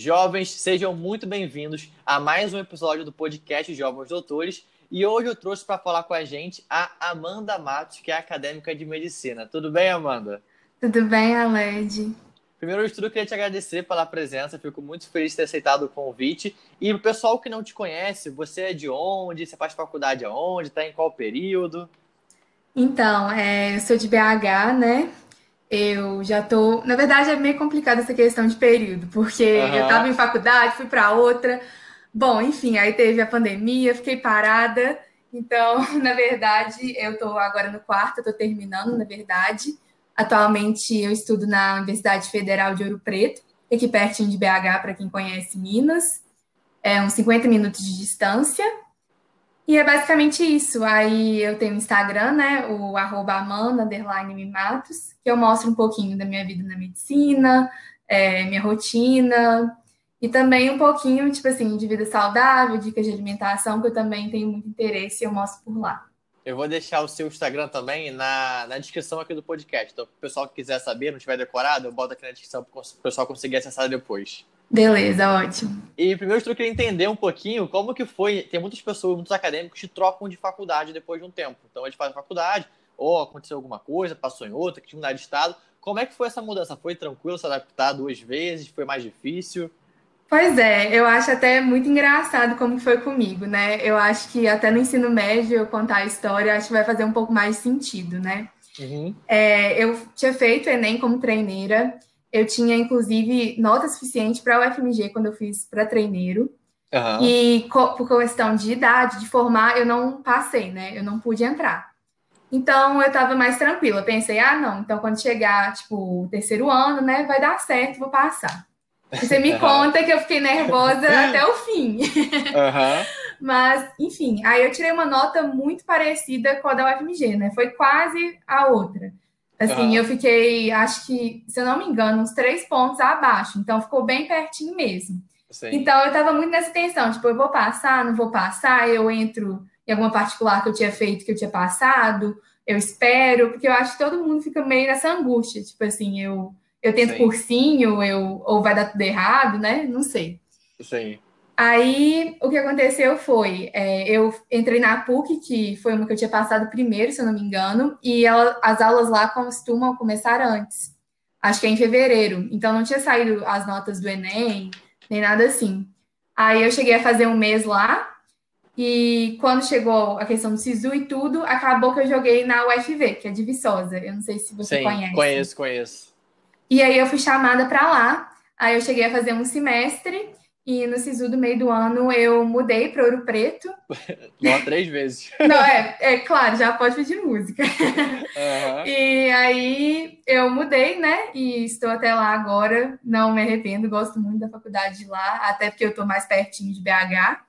Jovens, sejam muito bem-vindos a mais um episódio do podcast Jovens Doutores. E hoje eu trouxe para falar com a gente a Amanda Matos, que é acadêmica de medicina. Tudo bem, Amanda? Tudo bem, Aled? Primeiro de tudo, eu queria te agradecer pela presença, fico muito feliz de ter aceitado o convite. E o pessoal que não te conhece, você é de onde? Você faz faculdade aonde? Está em qual período? Então, é, eu sou de BH, né? Eu já tô. Na verdade, é meio complicado essa questão de período, porque uhum. eu estava em faculdade, fui para outra. Bom, enfim, aí teve a pandemia, fiquei parada. Então, na verdade, eu estou agora no quarto, estou terminando, na verdade. Atualmente, eu estudo na Universidade Federal de Ouro Preto, aqui pertinho de BH, para quem conhece Minas. É uns 50 minutos de distância. E é basicamente isso. Aí eu tenho Instagram, né? O arroba Amanda, Matos, que eu mostro um pouquinho da minha vida na medicina, é, minha rotina, e também um pouquinho, tipo assim, de vida saudável, dicas de alimentação, que eu também tenho muito interesse e eu mostro por lá. Eu vou deixar o seu Instagram também na, na descrição aqui do podcast. Então, o pessoal que quiser saber, não tiver decorado, eu boto aqui na descrição para o pessoal conseguir acessar depois. Beleza, ótimo. E primeiro eu queria entender um pouquinho como que foi. Tem muitas pessoas, muitos acadêmicos que trocam de faculdade depois de um tempo. Então eles fazem faculdade, ou aconteceu alguma coisa, passou em outra, que tinha mudado de estado. Como é que foi essa mudança? Foi tranquilo se adaptar duas vezes? Foi mais difícil? Pois é, eu acho até muito engraçado como foi comigo, né? Eu acho que até no ensino médio eu contar a história, acho que vai fazer um pouco mais sentido, né? Uhum. É, eu tinha feito Enem como treineira, eu tinha, inclusive, nota suficiente para o UFMG quando eu fiz para treineiro. Uhum. E por questão de idade, de formar, eu não passei, né? Eu não pude entrar. Então, eu estava mais tranquila. Pensei, ah, não, então quando chegar, tipo, o terceiro ano, né, vai dar certo, vou passar. Você me conta que eu fiquei nervosa até o fim. Uhum. Mas, enfim, aí eu tirei uma nota muito parecida com a da UFMG, né? Foi quase a outra. Assim, eu fiquei, acho que, se eu não me engano, uns três pontos abaixo. Então, ficou bem pertinho mesmo. Sim. Então, eu tava muito nessa tensão. Tipo, eu vou passar, não vou passar. Eu entro em alguma particular que eu tinha feito, que eu tinha passado. Eu espero. Porque eu acho que todo mundo fica meio nessa angústia. Tipo assim, eu, eu tento Sim. cursinho, eu, ou vai dar tudo errado, né? Não sei. Sim. Aí, o que aconteceu foi, é, eu entrei na PUC, que foi uma que eu tinha passado primeiro, se eu não me engano, e ela, as aulas lá costumam começar antes. Acho que é em fevereiro. Então, não tinha saído as notas do Enem, nem nada assim. Aí, eu cheguei a fazer um mês lá, e quando chegou a questão do SISU e tudo, acabou que eu joguei na UFV, que é de Viçosa. Eu não sei se você Sim, conhece. conheço, conheço. E aí, eu fui chamada para lá. Aí, eu cheguei a fazer um semestre, e no SISU do meio do ano eu mudei para Ouro Preto. Não, três vezes. Não, é, é claro, já pode pedir música. Uhum. E aí eu mudei, né? E estou até lá agora. Não me arrependo, gosto muito da faculdade de lá, até porque eu estou mais pertinho de BH.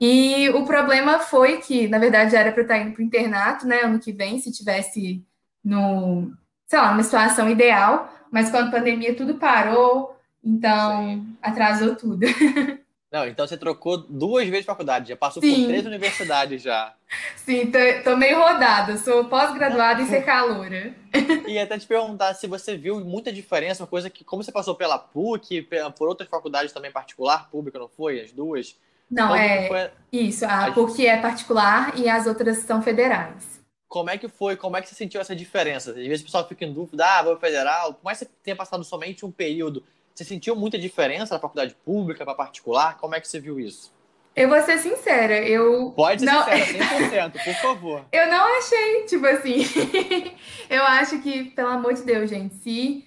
E o problema foi que, na verdade, era para eu estar indo para o internato, né? Ano que vem, se tivesse no, sei lá, numa situação ideal. Mas quando a pandemia tudo parou, então, Sim. atrasou tudo. Não, então você trocou duas vezes de faculdade, já passou Sim. por três universidades já. Sim, tô, tô meio rodada, sou pós-graduada em ser caloura. E até te perguntar se você viu muita diferença, uma coisa que, como você passou pela PUC, por outras faculdades também particular, pública, não foi? As duas? Não, é foi... isso, a PUC é particular e as outras são federais. Como é que foi, como é que você sentiu essa diferença? Às vezes o pessoal fica em dúvida, ah, vou federal, por mais que você tenha passado somente um período você sentiu muita diferença na faculdade pública para particular? Como é que você viu isso? Eu vou ser sincera, eu. Pode ser não... sincera, 100%, por favor. eu não achei, tipo assim. eu acho que, pelo amor de Deus, gente, se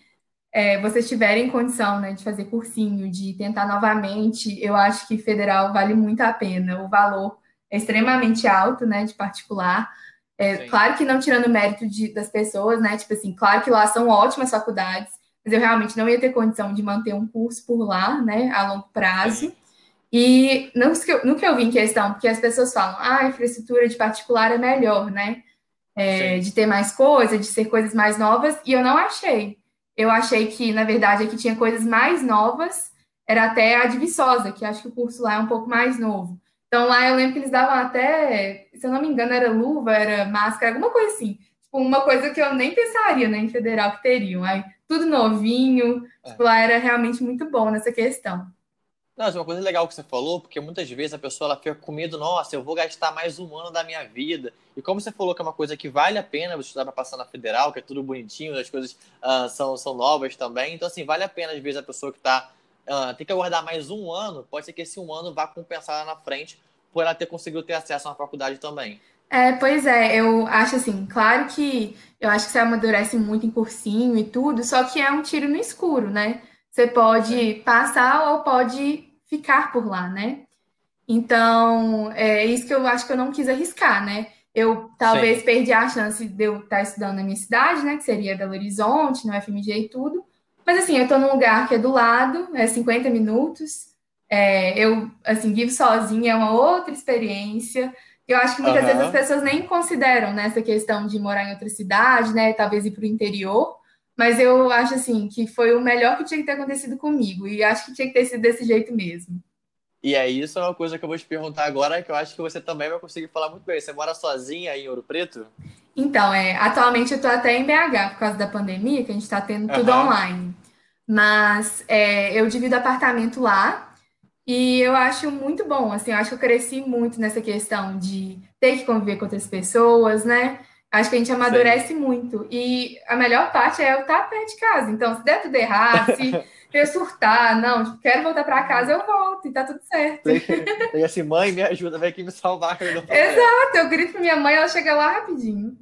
é, vocês tiverem condição né, de fazer cursinho, de tentar novamente, eu acho que federal vale muito a pena. O valor é extremamente alto, né, de particular. É, claro que não tirando o mérito de, das pessoas, né? Tipo assim, claro que lá são ótimas faculdades, mas eu realmente não ia ter condição de manter um curso por lá, né, a longo prazo. E no que, eu, que eu vi em questão, porque as pessoas falam, ah, a infraestrutura de particular é melhor, né? É, de ter mais coisas, de ser coisas mais novas, e eu não achei. Eu achei que, na verdade, aqui tinha coisas mais novas, era até a de Viçosa, que acho que o curso lá é um pouco mais novo. Então lá eu lembro que eles davam até, se eu não me engano, era luva, era máscara, alguma coisa assim. Tipo, uma coisa que eu nem pensaria, né, em federal que teriam. Aí tudo novinho. É. Tipo, lá era realmente muito bom nessa questão. Não, uma coisa legal que você falou, porque muitas vezes a pessoa ela fica com medo, nossa, eu vou gastar mais um ano da minha vida. E como você falou que é uma coisa que vale a pena você estudar para passar na federal, que é tudo bonitinho, as coisas uh, são, são novas também. Então, assim, vale a pena, às vezes, a pessoa que está. Uh, tem que aguardar mais um ano, pode ser que esse um ano vá compensar lá na frente por ela ter conseguido ter acesso uma faculdade também. É, pois é, eu acho assim, claro que eu acho que você amadurece muito em cursinho e tudo, só que é um tiro no escuro, né? Você pode passar ou pode ficar por lá, né? Então, é isso que eu acho que eu não quis arriscar, né? Eu talvez Sim. perdi a chance de eu estar estudando na minha cidade, né? Que seria Belo Horizonte, no FMG e tudo. Mas assim, eu estou num lugar que é do lado, é 50 minutos. É, eu, assim, vivo sozinha, é uma outra experiência. Eu acho que muitas uhum. vezes as pessoas nem consideram né, essa questão de morar em outra cidade, né? Talvez ir para o interior. Mas eu acho assim que foi o melhor que tinha que ter acontecido comigo. E acho que tinha que ter sido desse jeito mesmo. E é isso é uma coisa que eu vou te perguntar agora, que eu acho que você também vai conseguir falar muito bem. Você mora sozinha aí em Ouro Preto? Então, é, atualmente eu estou até em BH por causa da pandemia, que a gente está tendo tudo uhum. online. Mas é, eu divido apartamento lá e eu acho muito bom. Assim, eu acho que eu cresci muito nessa questão de ter que conviver com outras pessoas, né? Acho que a gente amadurece Sim. muito. E a melhor parte é eu estar perto de casa. Então, se der tudo errado, se eu surtar, não, tipo, quero voltar para casa, eu volto e tá tudo certo. E assim, mãe, me ajuda, vem aqui me salvar. Exato, eu grito pra minha mãe, ela chega lá rapidinho.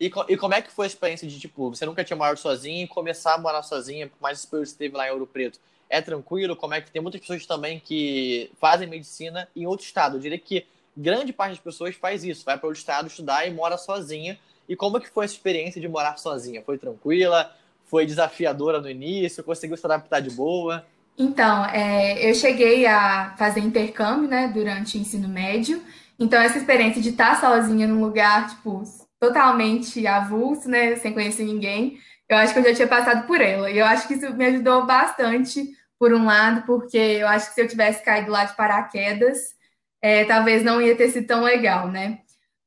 E, e como é que foi a experiência de, tipo, você nunca tinha morado sozinha e começar a morar sozinha, por mais que você esteve lá em Ouro Preto? É tranquilo? Como é que tem muitas pessoas também que fazem medicina em outro estado? Eu diria que grande parte das pessoas faz isso, vai para o estado estudar e mora sozinha. E como que foi essa experiência de morar sozinha? Foi tranquila? Foi desafiadora no início? Conseguiu se adaptar de boa? Então, é, eu cheguei a fazer intercâmbio, né, durante o ensino médio. Então, essa experiência de estar sozinha num lugar, tipo, totalmente avulso, né, sem conhecer ninguém, eu acho que eu já tinha passado por ela. E eu acho que isso me ajudou bastante, por um lado, porque eu acho que se eu tivesse caído lá de paraquedas, é, talvez não ia ter sido tão legal, né?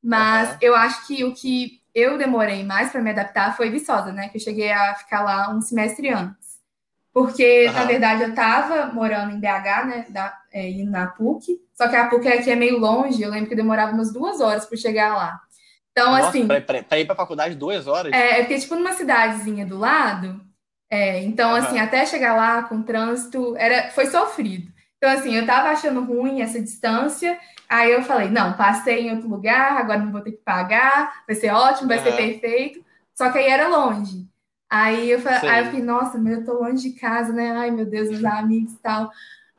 Mas uhum. eu acho que o que eu demorei mais para me adaptar foi Viçosa, né? Que eu cheguei a ficar lá um semestre antes. Porque, uhum. na verdade, eu estava morando em BH, né? Da, é, indo na PUC. Só que a PUC aqui é meio longe. Eu lembro que demorava umas duas horas para chegar lá. Então, Nossa, assim. Para ir para faculdade, duas horas? É, porque, tipo, numa cidadezinha do lado. É, então, uhum. assim, até chegar lá com trânsito, era, foi sofrido. Então, assim, eu tava achando ruim essa distância, aí eu falei, não, passei em outro lugar, agora não vou ter que pagar, vai ser ótimo, vai uhum. ser perfeito. Só que aí era longe. Aí eu, falei, aí eu nossa, mas eu tô longe de casa, né? Ai, meu Deus, os amigos e tal.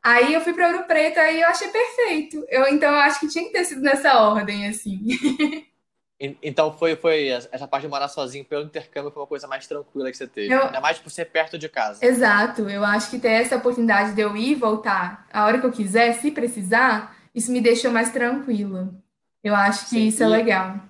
Aí eu fui para Ouro Preto, aí eu achei perfeito. Eu, então, eu acho que tinha que ter sido nessa ordem, assim. Então foi, foi essa parte de morar sozinho pelo intercâmbio foi uma coisa mais tranquila que você teve. Eu... Ainda mais por ser perto de casa. Exato. Eu acho que ter essa oportunidade de eu ir e voltar a hora que eu quiser, se precisar, isso me deixou mais tranquila. Eu acho que Sim, isso é legal.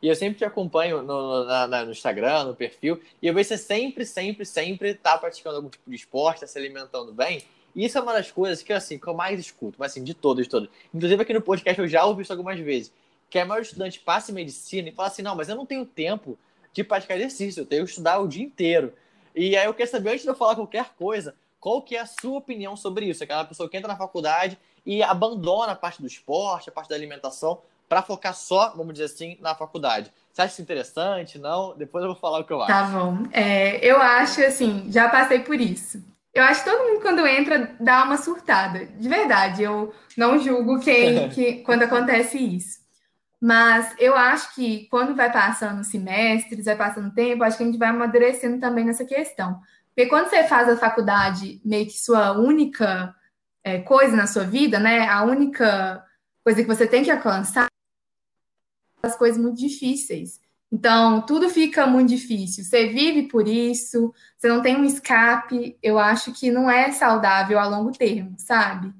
E eu sempre te acompanho no, na, no Instagram, no perfil, e eu vejo você sempre, sempre, sempre tá praticando algum tipo de esporte, tá se alimentando bem. E isso é uma das coisas que, assim, que eu mais escuto, mas assim, de todas, de todas. Inclusive aqui no podcast eu já ouvi isso algumas vezes que a maioria estudante passe medicina e fala assim, não, mas eu não tenho tempo de praticar exercício, eu tenho que estudar o dia inteiro. E aí eu quero saber, antes de eu falar qualquer coisa, qual que é a sua opinião sobre isso? Aquela pessoa que entra na faculdade e abandona a parte do esporte, a parte da alimentação, para focar só, vamos dizer assim, na faculdade. Você acha isso interessante? Não? Depois eu vou falar o que eu tá acho. Tá bom. É, eu acho, assim, já passei por isso. Eu acho que todo mundo, quando entra, dá uma surtada. De verdade, eu não julgo quem que, quando acontece isso. Mas eu acho que quando vai passando semestres, vai passando tempo, acho que a gente vai amadurecendo também nessa questão. Porque quando você faz a faculdade meio que sua única é, coisa na sua vida, né? A única coisa que você tem que alcançar as coisas muito difíceis. Então, tudo fica muito difícil. Você vive por isso, você não tem um escape. Eu acho que não é saudável a longo termo, sabe?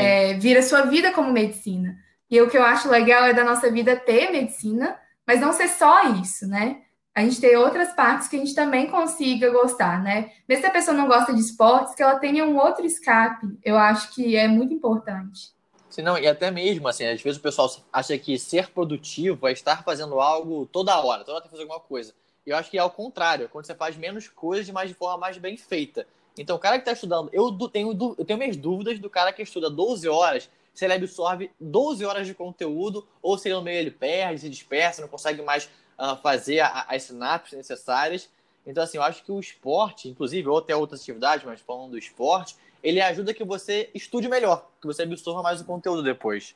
É, vira sua vida como medicina. E o que eu acho legal é da nossa vida ter medicina, mas não ser só isso, né? A gente ter outras partes que a gente também consiga gostar, né? Mesmo se a pessoa não gosta de esportes, que ela tenha um outro escape, eu acho que é muito importante. Sim, não, e até mesmo, assim, às vezes o pessoal acha que ser produtivo é estar fazendo algo toda hora, toda hora tem que fazer alguma coisa. Eu acho que é ao contrário, quando você faz menos coisas, mas de forma mais bem feita. Então, o cara que está estudando, eu tenho, eu tenho minhas dúvidas do cara que estuda 12 horas, se ele absorve 12 horas de conteúdo, ou se ele no meio ele perde, se dispersa, não consegue mais uh, fazer a, as sinapses necessárias. Então, assim, eu acho que o esporte, inclusive, ou até outras atividades, mas falando do esporte, ele ajuda que você estude melhor, que você absorva mais o conteúdo depois.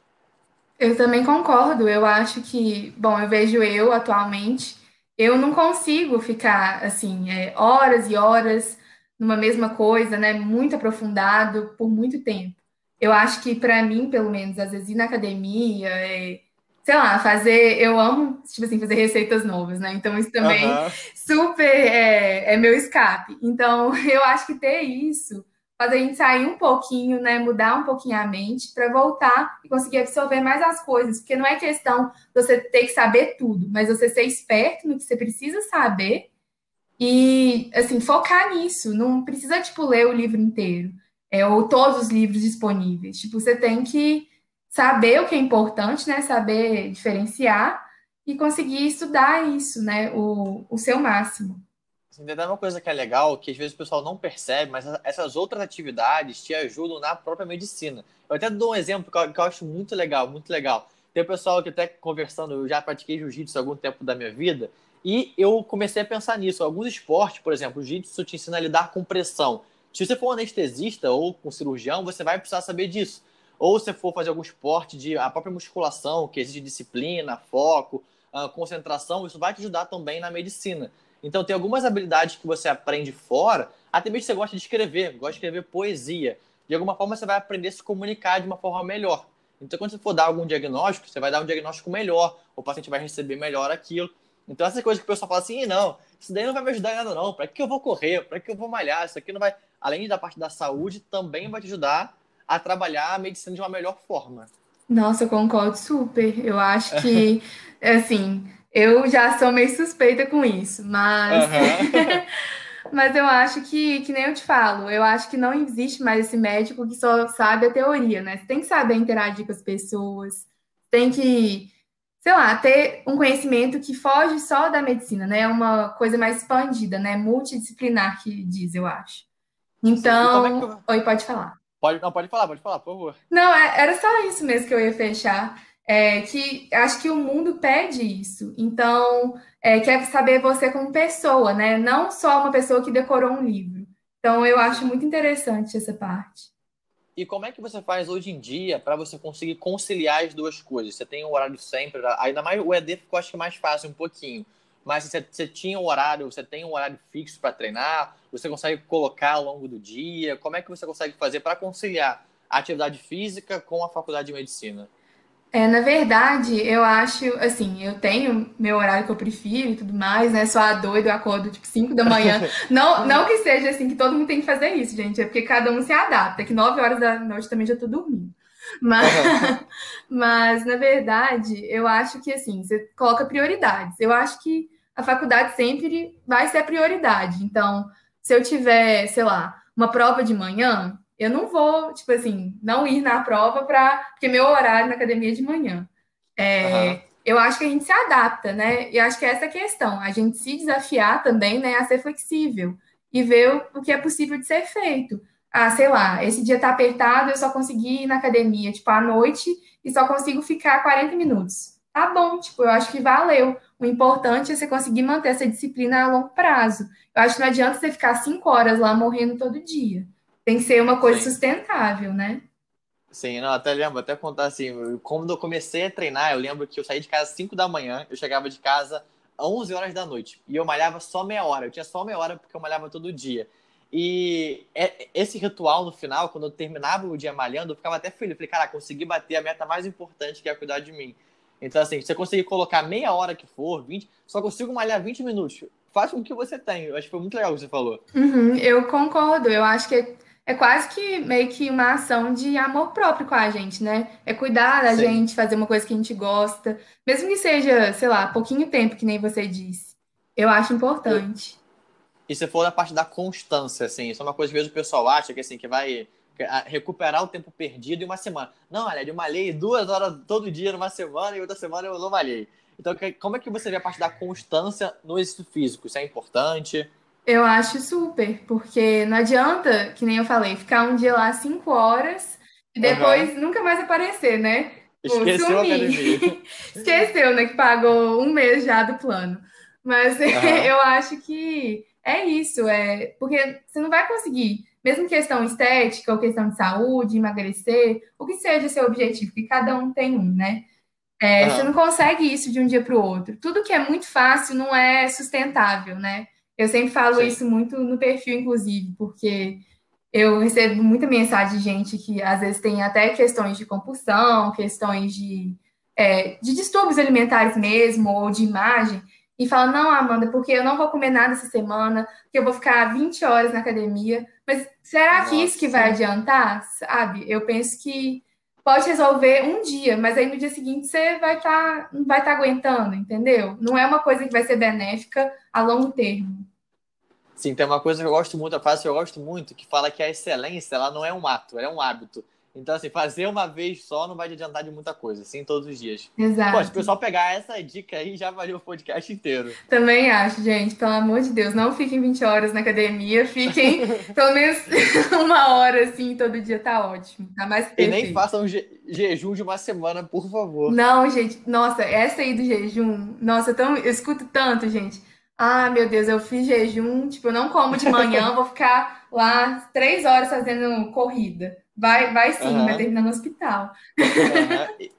Eu também concordo. Eu acho que, bom, eu vejo eu atualmente, eu não consigo ficar assim, é, horas e horas numa mesma coisa, né? Muito aprofundado por muito tempo. Eu acho que para mim, pelo menos, às vezes ir na academia, é, sei lá, fazer. Eu amo, tipo assim, fazer receitas novas, né? Então, isso também uhum. super é, é meu escape. Então, eu acho que ter isso fazer a gente sair um pouquinho, né, mudar um pouquinho a mente para voltar e conseguir absorver mais as coisas, porque não é questão de você ter que saber tudo, mas você ser esperto no que você precisa saber e assim focar nisso. Não precisa tipo ler o livro inteiro é, ou todos os livros disponíveis. Tipo, você tem que saber o que é importante, né, saber diferenciar e conseguir estudar isso, né, o, o seu máximo. Entendeu? Uma coisa que é legal, que às vezes o pessoal não percebe, mas essas outras atividades te ajudam na própria medicina. Eu até dou um exemplo que eu, que eu acho muito legal, muito legal. Tem o pessoal que até conversando, eu já pratiquei jiu-jitsu há algum tempo da minha vida, e eu comecei a pensar nisso. Alguns esportes, por exemplo, o jiu-jitsu te ensina a lidar com pressão. Se você for um anestesista ou um cirurgião, você vai precisar saber disso. Ou se for fazer algum esporte de a própria musculação, que exige disciplina, foco, ah, concentração, isso vai te ajudar também na medicina. Então, tem algumas habilidades que você aprende fora, até mesmo você gosta de escrever, gosta de escrever poesia. De alguma forma, você vai aprender a se comunicar de uma forma melhor. Então, quando você for dar algum diagnóstico, você vai dar um diagnóstico melhor, o paciente vai receber melhor aquilo. Então, essas coisas que o pessoal fala assim, não, isso daí não vai me ajudar em nada, não. Para que eu vou correr? Para que eu vou malhar? Isso aqui não vai. Além da parte da saúde, também vai te ajudar a trabalhar a medicina de uma melhor forma. Nossa, eu concordo super. Eu acho que, assim, eu já sou meio suspeita com isso, mas. Uhum. mas eu acho que, que nem eu te falo, eu acho que não existe mais esse médico que só sabe a teoria, né? Você tem que saber interagir com as pessoas, tem que, sei lá, ter um conhecimento que foge só da medicina, né? É uma coisa mais expandida, né? Multidisciplinar que diz, eu acho. Então. É. Oi, pode falar. Pode, não, pode falar, pode falar, por favor. Não, é, era só isso mesmo que eu ia fechar é, que acho que o mundo pede isso. Então, é, quer saber você como pessoa, né? Não só uma pessoa que decorou um livro. Então, eu acho muito interessante essa parte. E como é que você faz hoje em dia para você conseguir conciliar as duas coisas? Você tem um horário sempre, ainda mais o ED ficou acho que mais fácil um pouquinho. Mas você, você tinha um horário, você tem um horário fixo para treinar, você consegue colocar ao longo do dia? Como é que você consegue fazer para conciliar a atividade física com a faculdade de medicina? É, na verdade, eu acho, assim, eu tenho meu horário que eu prefiro e tudo mais, né? Sou a doida, eu acordo tipo 5 da manhã. Não, não que seja assim que todo mundo tem que fazer isso, gente, é porque cada um se adapta, é que 9 horas da noite também já tô dormindo. Mas, mas, na verdade, eu acho que assim, você coloca prioridades. Eu acho que a faculdade sempre vai ser a prioridade. Então, se eu tiver, sei lá, uma prova de manhã, eu não vou, tipo assim, não ir na prova para. Porque meu horário na academia é de manhã. É, uhum. Eu acho que a gente se adapta, né? E acho que é essa a questão. A gente se desafiar também, né, a ser flexível e ver o que é possível de ser feito. Ah, sei lá, esse dia tá apertado, eu só consegui ir na academia, tipo, à noite e só consigo ficar 40 minutos. Tá bom, tipo, eu acho que valeu. O importante é você conseguir manter essa disciplina a longo prazo. Eu acho que não adianta você ficar cinco horas lá morrendo todo dia. Tem que ser uma coisa Sim. sustentável, né? Sim, não, até lembro, até contar assim, quando eu comecei a treinar, eu lembro que eu saí de casa às 5 da manhã, eu chegava de casa às 11 horas da noite, e eu malhava só meia hora, eu tinha só meia hora porque eu malhava todo dia. E é, esse ritual no final, quando eu terminava o dia malhando, eu ficava até feliz, eu falei, cara, consegui bater a meta mais importante que é cuidar de mim. Então, assim, se você conseguir colocar meia hora que for, 20, só consigo malhar 20 minutos. Faz com o que você tem. Eu acho que foi muito legal o que você falou. Uhum, eu concordo. Eu acho que é quase que meio que uma ação de amor próprio com a gente, né? É cuidar da Sim. gente, fazer uma coisa que a gente gosta, mesmo que seja, sei lá, pouquinho tempo, que nem você disse. Eu acho importante. E se for na parte da constância, assim, isso é uma coisa que às vezes o pessoal acha que assim, que vai recuperar o tempo perdido em uma semana. Não, olha, eu malhei duas horas todo dia numa semana e outra semana eu não malhei. Então, como é que você vê a parte da constância no exercício físico? Isso é importante? Eu acho super, porque não adianta, que nem eu falei, ficar um dia lá cinco horas e depois uhum. nunca mais aparecer, né? Esqueceu academia. Esqueceu, né? Que pagou um mês já do plano. Mas uhum. eu acho que é isso, é porque você não vai conseguir, mesmo questão estética ou questão de saúde, emagrecer, o que seja seu objetivo, que cada um tem um, né? É, uhum. Você não consegue isso de um dia para o outro. Tudo que é muito fácil não é sustentável, né? Eu sempre falo Sim. isso muito no perfil, inclusive, porque eu recebo muita mensagem de gente que às vezes tem até questões de compulsão, questões de, é, de distúrbios alimentares mesmo, ou de imagem, e fala: Não, Amanda, porque eu não vou comer nada essa semana, porque eu vou ficar 20 horas na academia. Mas será Nossa. que isso que vai adiantar? Sabe? Eu penso que pode resolver um dia, mas aí no dia seguinte você vai estar tá, não vai estar tá aguentando, entendeu? Não é uma coisa que vai ser benéfica a longo termo. Sim, tem uma coisa que eu gosto muito, a frase que eu gosto muito, que fala que a excelência ela não é um ato, ela é um hábito. Então, assim, fazer uma vez só não vai te adiantar de muita coisa, assim, todos os dias. Exato. Pô, se o pessoal pegar essa dica aí, já valeu o podcast inteiro. Também acho, gente, pelo amor de Deus, não fiquem 20 horas na academia, fiquem pelo menos uma hora, assim, todo dia tá ótimo. Tá mais E nem façam je jejum de uma semana, por favor. Não, gente, nossa, essa aí do jejum, nossa, tão, eu escuto tanto, gente. Ah, meu Deus, eu fiz jejum, tipo, eu não como de manhã, vou ficar lá três horas fazendo corrida. Vai, vai sim, uhum. vai terminar no hospital. Uhum. E,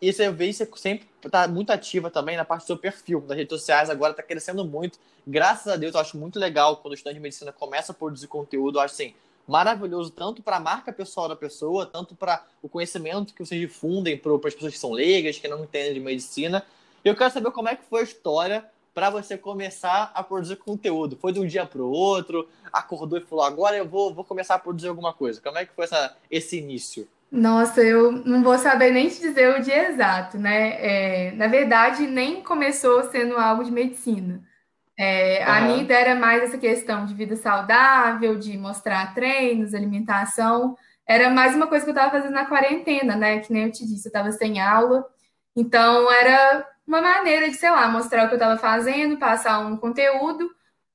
e isso eu vejo você sempre tá muito ativa também na parte do seu perfil, das redes sociais, agora tá crescendo muito. Graças a Deus, eu acho muito legal quando o estudante de medicina começa a produzir conteúdo, eu acho assim, maravilhoso tanto para a marca pessoal da pessoa, tanto para o conhecimento que vocês difundem para as pessoas que são leigas, que não entendem de medicina. Eu quero saber como é que foi a história para você começar a produzir conteúdo? Foi de um dia para o outro? Acordou e falou: agora eu vou, vou começar a produzir alguma coisa? Como é que foi essa, esse início? Nossa, eu não vou saber nem te dizer o dia exato, né? É, na verdade, nem começou sendo algo de medicina. É, uhum. A minha ideia era mais essa questão de vida saudável, de mostrar treinos, alimentação. Era mais uma coisa que eu estava fazendo na quarentena, né? Que nem eu te disse, eu estava sem aula. Então, era uma maneira de, sei lá, mostrar o que eu estava fazendo, passar um conteúdo.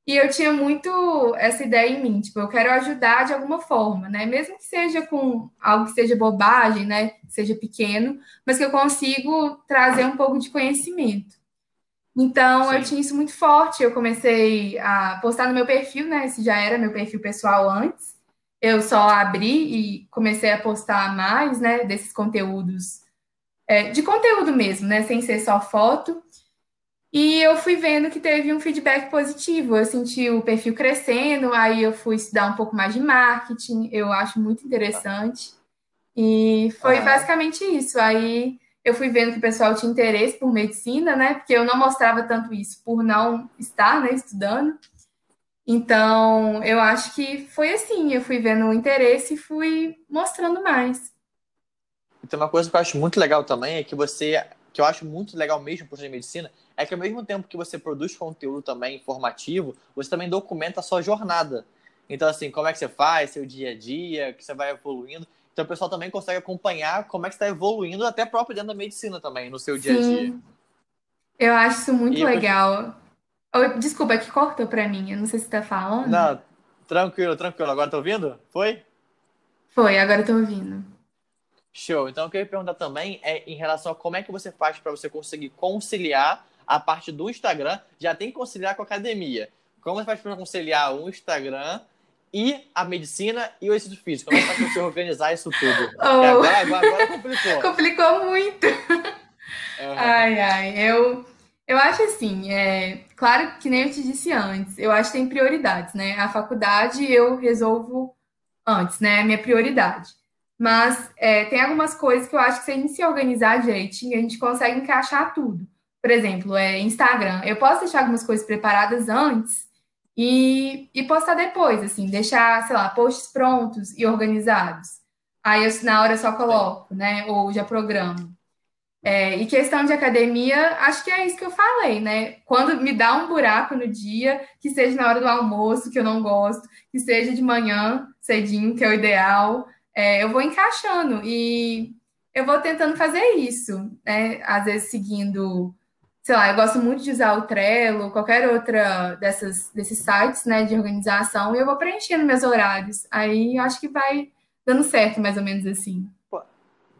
E eu tinha muito essa ideia em mim, tipo, eu quero ajudar de alguma forma, né? Mesmo que seja com algo que seja bobagem, né? Que seja pequeno, mas que eu consigo trazer um pouco de conhecimento. Então, Sim. eu tinha isso muito forte. Eu comecei a postar no meu perfil, né? Esse já era meu perfil pessoal antes. Eu só abri e comecei a postar mais, né? Desses conteúdos é, de conteúdo mesmo, né? Sem ser só foto. E eu fui vendo que teve um feedback positivo. Eu senti o perfil crescendo, aí eu fui estudar um pouco mais de marketing, eu acho muito interessante. E foi basicamente isso. Aí eu fui vendo que o pessoal tinha interesse por medicina, né? Porque eu não mostrava tanto isso por não estar, né, estudando. Então, eu acho que foi assim, eu fui vendo o interesse e fui mostrando mais. E tem uma coisa que eu acho muito legal também, é que você, que eu acho muito legal mesmo por de medicina, é que ao mesmo tempo que você produz conteúdo também informativo, você também documenta a sua jornada. Então, assim, como é que você faz, seu dia a dia, que você vai evoluindo. Então, o pessoal também consegue acompanhar como é que você está evoluindo, até próprio dentro da medicina também, no seu dia a dia. Eu acho isso muito e legal. Eu... Desculpa, é que cortou para mim, eu não sei se você está falando. Não, tranquilo, tranquilo. Agora tá ouvindo? Foi? Foi, agora tô ouvindo. Show. Então, o que eu ia perguntar também é em relação a como é que você faz para você conseguir conciliar a parte do Instagram. Já tem que conciliar com a academia. Como você faz para conciliar o Instagram e a medicina e o exercício físico? Como é que faz para você organizar isso tudo? Oh. Agora, agora, agora, complicou. Complicou muito. Uhum. Ai, ai. Eu, eu acho assim, é, claro que nem eu te disse antes, eu acho que tem prioridades, né? A faculdade eu resolvo antes, né? A minha prioridade. Mas é, tem algumas coisas que eu acho que se a gente se organizar direitinho, a gente consegue encaixar tudo. Por exemplo, é Instagram. Eu posso deixar algumas coisas preparadas antes e, e postar depois, assim, deixar, sei lá, posts prontos e organizados. Aí eu, na hora, só coloco, né? Ou já programo. É, e questão de academia, acho que é isso que eu falei, né? Quando me dá um buraco no dia, que seja na hora do almoço, que eu não gosto, que seja de manhã, cedinho, que é o ideal é, eu vou encaixando e eu vou tentando fazer isso, né? Às vezes seguindo sei lá, eu gosto muito de usar o Trello, qualquer outra dessas, desses sites, né, de organização, e eu vou preenchendo meus horários. Aí acho que vai dando certo, mais ou menos assim. Pô,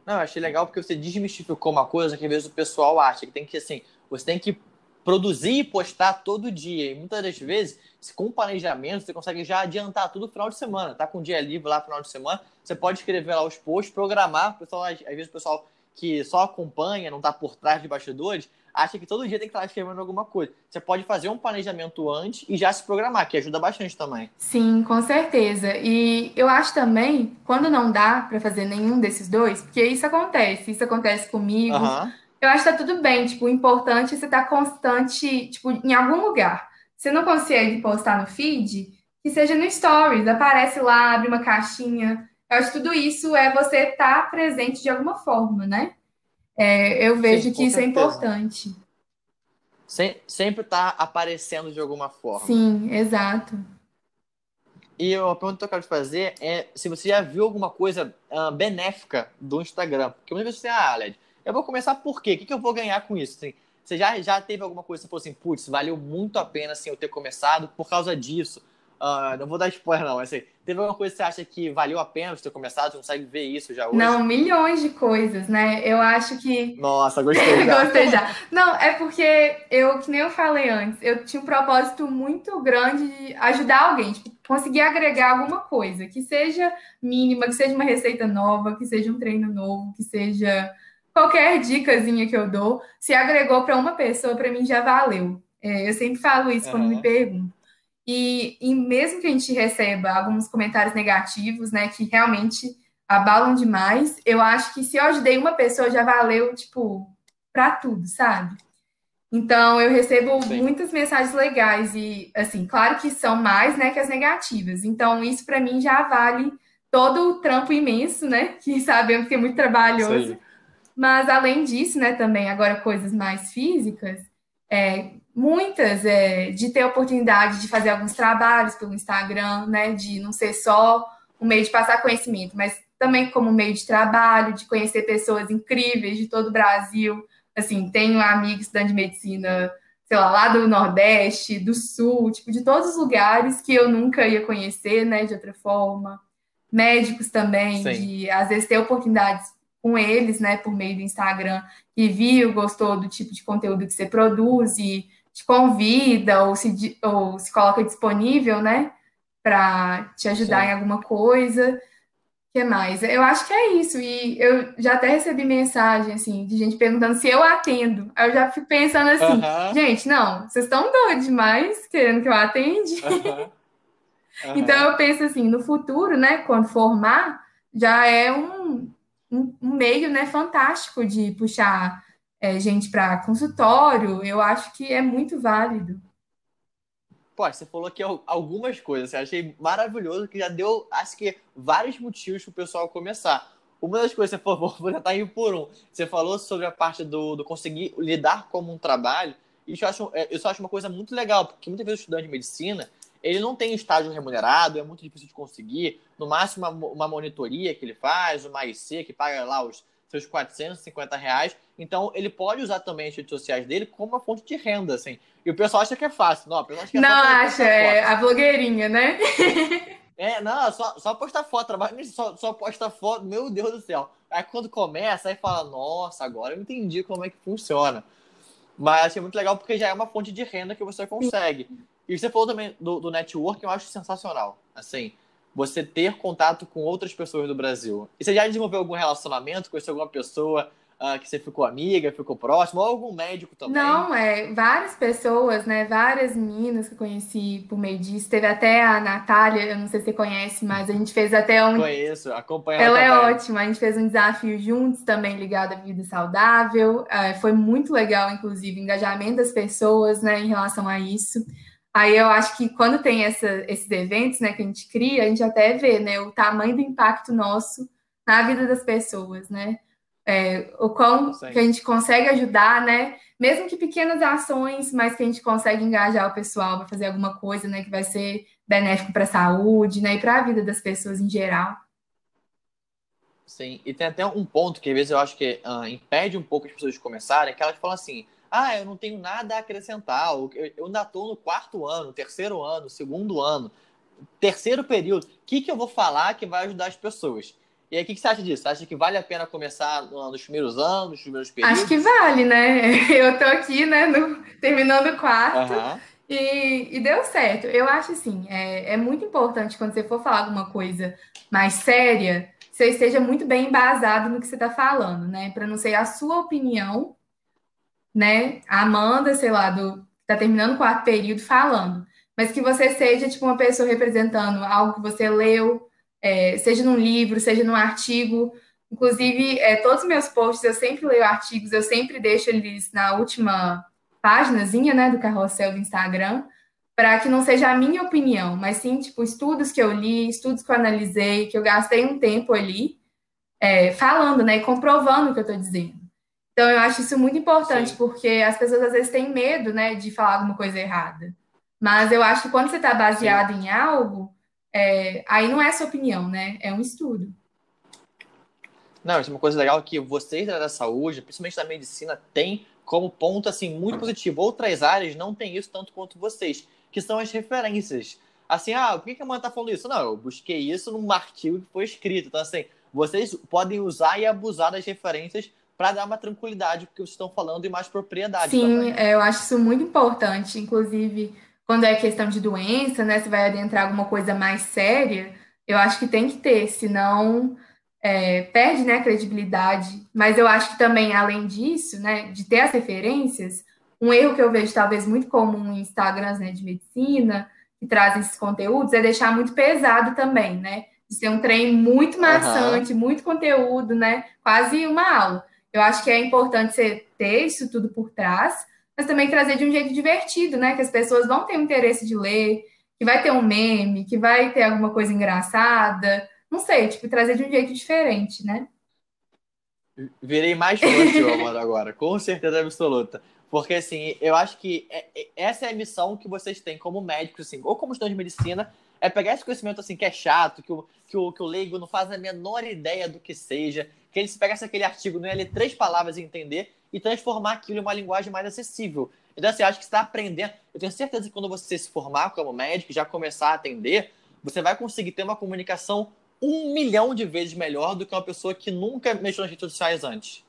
não, achei legal porque você desmistificou uma coisa que às vezes o pessoal acha que tem que, assim, você tem que produzir e postar todo dia. E muitas das vezes, com planejamento, você consegue já adiantar tudo no final de semana. Tá com um dia livre lá no final de semana, você pode escrever lá os posts, programar. pessoal, às vezes o pessoal que só acompanha, não tá por trás de bastidores, acha que todo dia tem que estar escrevendo alguma coisa. Você pode fazer um planejamento antes e já se programar, que ajuda bastante também. Sim, com certeza. E eu acho também, quando não dá para fazer nenhum desses dois, porque isso acontece, isso acontece comigo. Uhum. Eu acho que tá tudo bem, tipo, o importante é você estar tá constante, tipo, em algum lugar. Você não consegue postar no feed, que seja no Stories, aparece lá, abre uma caixinha. Eu acho que tudo isso é você estar tá presente de alguma forma, né? É, eu vejo Sim, que isso é certeza. é importante. Sem, sempre está aparecendo de alguma forma. Sim, exato. E a pergunta que eu quero te fazer é se você já viu alguma coisa uh, benéfica do Instagram. Porque muitas vezes você, ah, Led, eu vou começar por quê? O que, que eu vou ganhar com isso? Assim, você já, já teve alguma coisa que você falou assim, putz, valeu muito a pena assim, eu ter começado por causa disso. Uh, não vou dar spoiler, não, mas assim, teve alguma coisa que você acha que valeu a pena você ter começado? Você consegue ver isso já hoje? Não, milhões de coisas, né? Eu acho que. Nossa, gostei já. gostei já. Não, é porque eu, que nem eu falei antes, eu tinha um propósito muito grande de ajudar alguém, tipo, conseguir agregar alguma coisa, que seja mínima, que seja uma receita nova, que seja um treino novo, que seja qualquer dicasinha que eu dou. Se agregou para uma pessoa, para mim já valeu. É, eu sempre falo isso uhum. quando me perguntam. E, e mesmo que a gente receba alguns comentários negativos, né, que realmente abalam demais, eu acho que se eu ajudei uma pessoa já valeu, tipo, para tudo, sabe? Então, eu recebo Sim. muitas mensagens legais e, assim, claro que são mais, né, que as negativas. Então, isso para mim já vale todo o trampo imenso, né, que sabemos que é muito trabalhoso. Sim. Mas, além disso, né, também, agora coisas mais físicas, é, muitas é, de ter a oportunidade de fazer alguns trabalhos pelo Instagram, né? De não ser só um meio de passar conhecimento, mas também como meio de trabalho, de conhecer pessoas incríveis de todo o Brasil. Assim, tenho amigos estudando de medicina, sei lá, lá do Nordeste, do Sul, tipo, de todos os lugares que eu nunca ia conhecer, né, de outra forma. Médicos também, Sim. de às vezes ter oportunidades com eles, né, por meio do Instagram, que viu, gostou do tipo de conteúdo que você produz e te convida ou se, ou se coloca disponível, né, para te ajudar Sim. em alguma coisa. O que mais? Eu acho que é isso. E eu já até recebi mensagem, assim, de gente perguntando se eu atendo. Aí eu já fico pensando assim, gente, não, vocês estão doidos demais querendo que eu atende. então eu penso assim, no futuro, né, quando formar, já é um, um, meio, né, fantástico de puxar é, gente para consultório, eu acho que é muito válido. Pô, você falou aqui algumas coisas, eu achei maravilhoso, que já deu, acho que, vários motivos para o pessoal começar. Uma das coisas que você falou, vou tentar ir por um, você falou sobre a parte do, do conseguir lidar como um trabalho, isso eu, acho, é, eu acho uma coisa muito legal, porque muitas vezes o estudante de medicina, ele não tem estágio remunerado, é muito difícil de conseguir, no máximo uma, uma monitoria que ele faz, uma IC que paga lá os seus 450 reais. Então, ele pode usar também as redes sociais dele como uma fonte de renda, assim. E o pessoal acha que é fácil. Não, o pessoal acha que é Não, acha, é a blogueirinha, né? é, não, só, só postar foto, trabalho só, só posta foto, meu Deus do céu. Aí quando começa, aí fala, nossa, agora eu entendi como é que funciona. Mas achei muito legal porque já é uma fonte de renda que você consegue. E você falou também do, do network, eu acho sensacional. Assim, você ter contato com outras pessoas do Brasil. E você já desenvolveu algum relacionamento, conheceu alguma pessoa uh, que você ficou amiga, ficou próximo, ou algum médico também? Não, é, várias pessoas, né, várias meninas que eu conheci por meio disso. Teve até a Natália, eu não sei se você conhece, mas a gente fez até um... Conheço, acompanho ela Ela é ótima, a gente fez um desafio juntos também ligado à vida saudável. Uh, foi muito legal, inclusive, o engajamento das pessoas, né, em relação a isso. Aí eu acho que quando tem essa, esses eventos né, que a gente cria, a gente até vê né, o tamanho do impacto nosso na vida das pessoas, né? É, o quão Sim. que a gente consegue ajudar, né? Mesmo que pequenas ações, mas que a gente consegue engajar o pessoal para fazer alguma coisa, né? Que vai ser benéfico para a saúde, né? E para a vida das pessoas em geral. Sim, e tem até um ponto que às vezes eu acho que uh, impede um pouco as pessoas de começarem, que elas falam assim, ah, eu não tenho nada a acrescentar, eu ainda estou no quarto ano, terceiro ano, segundo ano, terceiro período, o que, que eu vou falar que vai ajudar as pessoas? E aí, o que, que você acha disso? Você acha que vale a pena começar nos primeiros anos, nos primeiros períodos? Acho que vale, né? Eu tô aqui, né, no, terminando o quarto. Uhum. E, e, deu certo. Eu acho assim, é, é muito importante quando você for falar alguma coisa mais séria, você esteja muito bem embasado no que você está falando, né? Para não ser a sua opinião, né? A Amanda, sei lá, do tá terminando o quarto período falando, mas que você seja tipo uma pessoa representando algo que você leu, é, seja num livro, seja num artigo. Inclusive, é, todos os meus posts eu sempre leio artigos, eu sempre deixo eles na última páginazinha, né, do carrossel do Instagram, para que não seja a minha opinião, mas sim, tipo, estudos que eu li, estudos que eu analisei, que eu gastei um tempo ali é, falando, né, e comprovando o que eu estou dizendo. Então, eu acho isso muito importante, sim. porque as pessoas às vezes têm medo, né, de falar alguma coisa errada. Mas eu acho que quando você está baseado sim. em algo, é, aí não é sua opinião, né, é um estudo. Não, isso é uma coisa legal que vocês da saúde, principalmente da medicina, têm como ponto assim muito positivo. Outras áreas não têm isso tanto quanto vocês, que são as referências. Assim, ah, por que a mãe está falando isso? Não, eu busquei isso num artigo que foi escrito. Então, assim, vocês podem usar e abusar das referências para dar uma tranquilidade porque vocês estão falando e mais propriedade. Sim, é, eu acho isso muito importante. Inclusive, quando é questão de doença, né? Se vai adentrar alguma coisa mais séria, eu acho que tem que ter, senão é, perde né, a credibilidade. Mas eu acho que também, além disso, né, de ter as referências, um erro que eu vejo talvez muito comum em Instagrams né, de medicina, que trazem esses conteúdos, é deixar muito pesado também, né? De ser um trem muito maçante, uhum. muito conteúdo, né? Quase uma aula. Eu acho que é importante você ter isso tudo por trás, mas também trazer de um jeito divertido, né? Que as pessoas vão ter interesse de ler, que vai ter um meme, que vai ter alguma coisa engraçada, não sei, tipo, trazer de um jeito diferente, né? Virei mais fã de agora, com certeza absoluta. Porque, assim, eu acho que é, é, essa é a missão que vocês têm como médicos, assim, ou como estudante de medicina, é pegar esse conhecimento, assim, que é chato, que o, que o, que o leigo não faz a menor ideia do que seja, que ele se pegasse aquele artigo, não ia ler três palavras e entender, e transformar aquilo em uma linguagem mais acessível. Então, assim, acho que você está aprendendo. Eu tenho certeza que quando você se formar como médico, já começar a atender, você vai conseguir ter uma comunicação um milhão de vezes melhor do que uma pessoa que nunca mexeu nas redes sociais antes.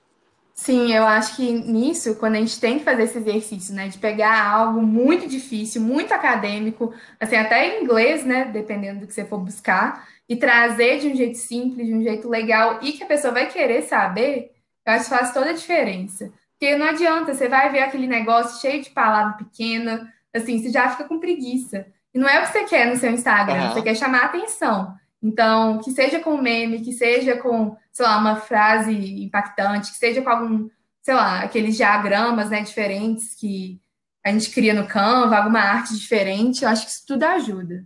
Sim, eu acho que nisso, quando a gente tem que fazer esse exercício, né, de pegar algo muito difícil, muito acadêmico, assim, até em inglês, né, dependendo do que você for buscar, e trazer de um jeito simples, de um jeito legal, e que a pessoa vai querer saber, eu acho que faz toda a diferença. Porque não adianta, você vai ver aquele negócio cheio de palavra pequena, assim, você já fica com preguiça. E não é o que você quer no seu Instagram, uhum. você quer chamar a atenção. Então, que seja com meme, que seja com, sei lá, uma frase impactante, que seja com algum, sei lá, aqueles diagramas, né, diferentes que a gente cria no Canva, alguma arte diferente, eu acho que isso tudo ajuda.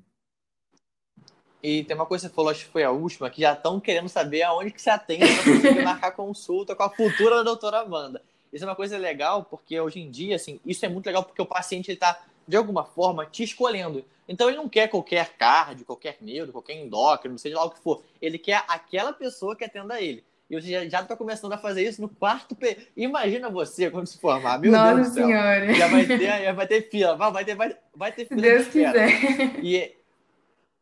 E tem uma coisa que você falou, acho que foi a última, que já estão querendo saber aonde que você atende para conseguir marcar consulta com a futura da doutora Amanda. Isso é uma coisa legal, porque hoje em dia, assim, isso é muito legal porque o paciente está de alguma forma, te escolhendo. Então ele não quer qualquer cardio, qualquer neuro, qualquer endócrino, seja lá o que for. Ele quer aquela pessoa que atenda ele. E você já está começando a fazer isso no quarto período. Imagina você quando se formar. Meu Nossa Deus do céu. Senhora. Já vai ter, já vai ter fila. Vai ter, vai, vai ter fila. Deus quiser. E,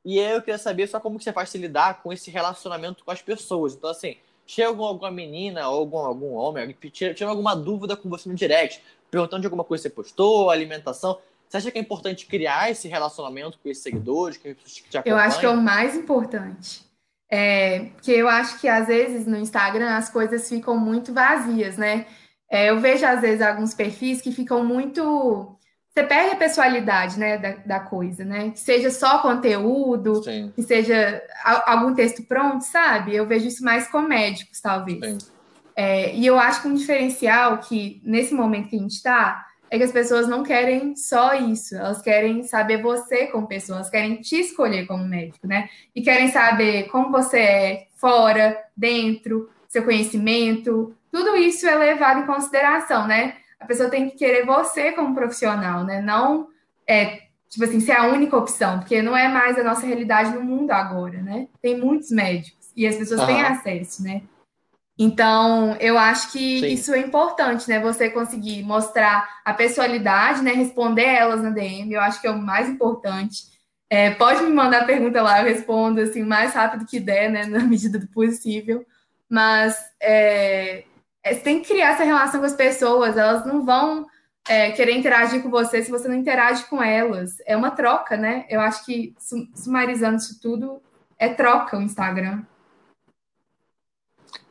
e aí eu queria saber só como que você faz se lidar com esse relacionamento com as pessoas. Então, assim, chega alguma menina ou algum, algum homem, tira, tira alguma dúvida com você no direct, perguntando de alguma coisa que você postou, alimentação. Você acha que é importante criar esse relacionamento com esses seguidores, que te acompanham? Eu acho que é o mais importante. É, porque eu acho que às vezes no Instagram as coisas ficam muito vazias, né? É, eu vejo às vezes alguns perfis que ficam muito. Você perde a pessoalidade, né, da, da coisa, né? Que seja só conteúdo, Sim. que seja algum texto pronto, sabe? Eu vejo isso mais com médicos, talvez. É, e eu acho que um diferencial que nesse momento que a gente está é que as pessoas não querem só isso, elas querem saber você como pessoa, elas querem te escolher como médico, né? E querem saber como você é fora, dentro, seu conhecimento, tudo isso é levado em consideração, né? A pessoa tem que querer você como profissional, né? Não é tipo assim, ser a única opção, porque não é mais a nossa realidade no mundo agora, né? Tem muitos médicos e as pessoas uhum. têm acesso, né? Então, eu acho que Sim. isso é importante, né? Você conseguir mostrar a pessoalidade, né? Responder elas na DM, eu acho que é o mais importante. É, pode me mandar pergunta lá, eu respondo assim, o mais rápido que der, né? Na medida do possível. Mas é, você tem que criar essa relação com as pessoas, elas não vão é, querer interagir com você se você não interage com elas. É uma troca, né? Eu acho que, sumarizando isso tudo, é troca o Instagram.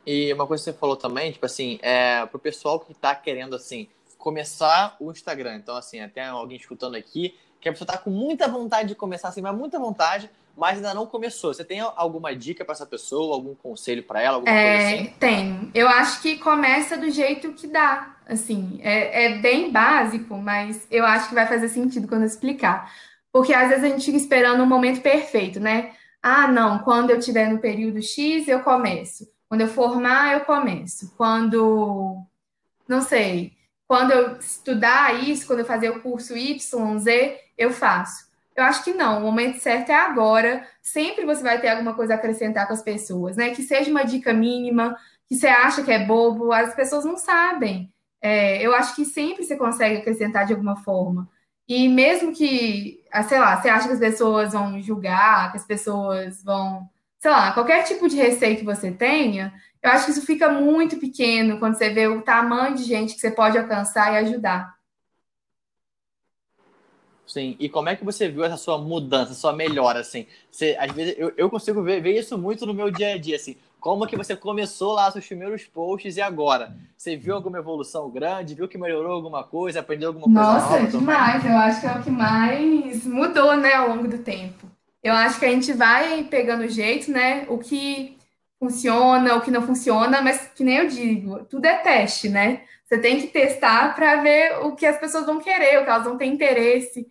E uma coisa que você falou também, tipo assim, é pro pessoal que tá querendo, assim, começar o Instagram. Então, assim, até alguém escutando aqui, que a pessoa tá com muita vontade de começar, assim, mas muita vontade, mas ainda não começou. Você tem alguma dica para essa pessoa, algum conselho para ela, alguma é, coisa assim? Tem. Eu acho que começa do jeito que dá. Assim, é, é bem básico, mas eu acho que vai fazer sentido quando eu explicar. Porque às vezes a gente fica esperando um momento perfeito, né? Ah, não, quando eu estiver no período X, eu começo. Quando eu formar, eu começo. Quando, não sei, quando eu estudar isso, quando eu fazer o curso Y, Z, eu faço. Eu acho que não, o momento certo é agora. Sempre você vai ter alguma coisa a acrescentar com as pessoas, né? Que seja uma dica mínima, que você acha que é bobo, as pessoas não sabem. É, eu acho que sempre você consegue acrescentar de alguma forma. E mesmo que, ah, sei lá, você acha que as pessoas vão julgar, que as pessoas vão sei lá, qualquer tipo de receio que você tenha, eu acho que isso fica muito pequeno quando você vê o tamanho de gente que você pode alcançar e ajudar. Sim, e como é que você viu essa sua mudança, sua melhora, assim? Você, às vezes, eu, eu consigo ver, ver isso muito no meu dia a dia, assim. Como que você começou lá seus primeiros posts e agora? Você viu alguma evolução grande? Viu que melhorou alguma coisa? Aprendeu alguma coisa Nossa, nova? Demais. Eu acho que é o que mais mudou, né, ao longo do tempo. Eu acho que a gente vai pegando o jeito, né? O que funciona, o que não funciona, mas que nem eu digo, tudo é teste, né? Você tem que testar para ver o que as pessoas vão querer, o que elas vão ter interesse.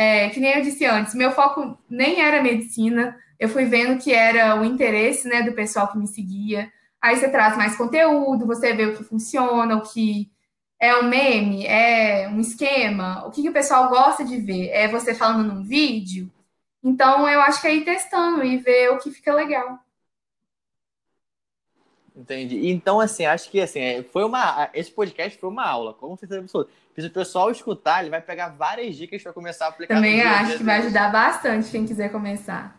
É, que nem eu disse antes, meu foco nem era medicina, eu fui vendo que era o interesse né, do pessoal que me seguia. Aí você traz mais conteúdo, você vê o que funciona, o que é um meme, é um esquema, o que, que o pessoal gosta de ver. É você falando num vídeo, então, eu acho que é ir testando e ver o que fica legal. Entendi. Então, assim, acho que assim, é, foi uma. Esse podcast foi uma aula, com certeza absoluta. Se o pessoal escutar, ele vai pegar várias dicas para começar a aplicar. Também acho que vai ajudar bastante quem quiser começar.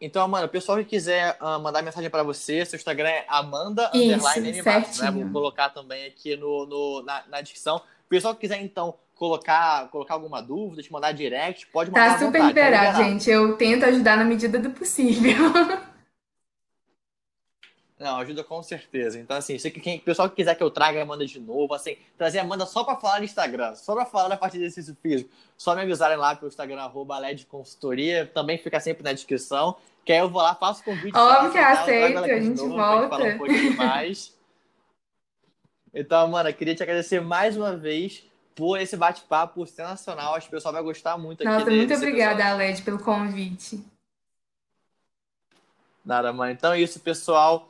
Então, Amanda, o pessoal que quiser uh, mandar mensagem para você, seu Instagram é Amanda Isso, né? Vou colocar também aqui no, no na, na descrição. O pessoal que quiser, então, colocar, colocar alguma dúvida, te mandar direct, pode mandar. Tá super vontade, liberado, tá gente. Eu tento ajudar na medida do possível. Não, ajuda com certeza. Então, assim, se quem, o pessoal que quiser que eu traga a Amanda de novo, assim, trazer a Amanda só para falar no Instagram, só para falar da parte de exercício físico, só me avisarem lá pelo Instagram, arroba LED Consultoria, também fica sempre na descrição, que aí eu vou lá, faço convite. Óbvio que aceito, a gente novo, volta. Falar um pouquinho mais. Então, Amanda, queria te agradecer mais uma vez por esse bate-papo sensacional. Acho que o pessoal vai gostar muito Nossa, aqui muito obrigada, Aled, pelo convite. Nada, mãe. Então é isso, pessoal.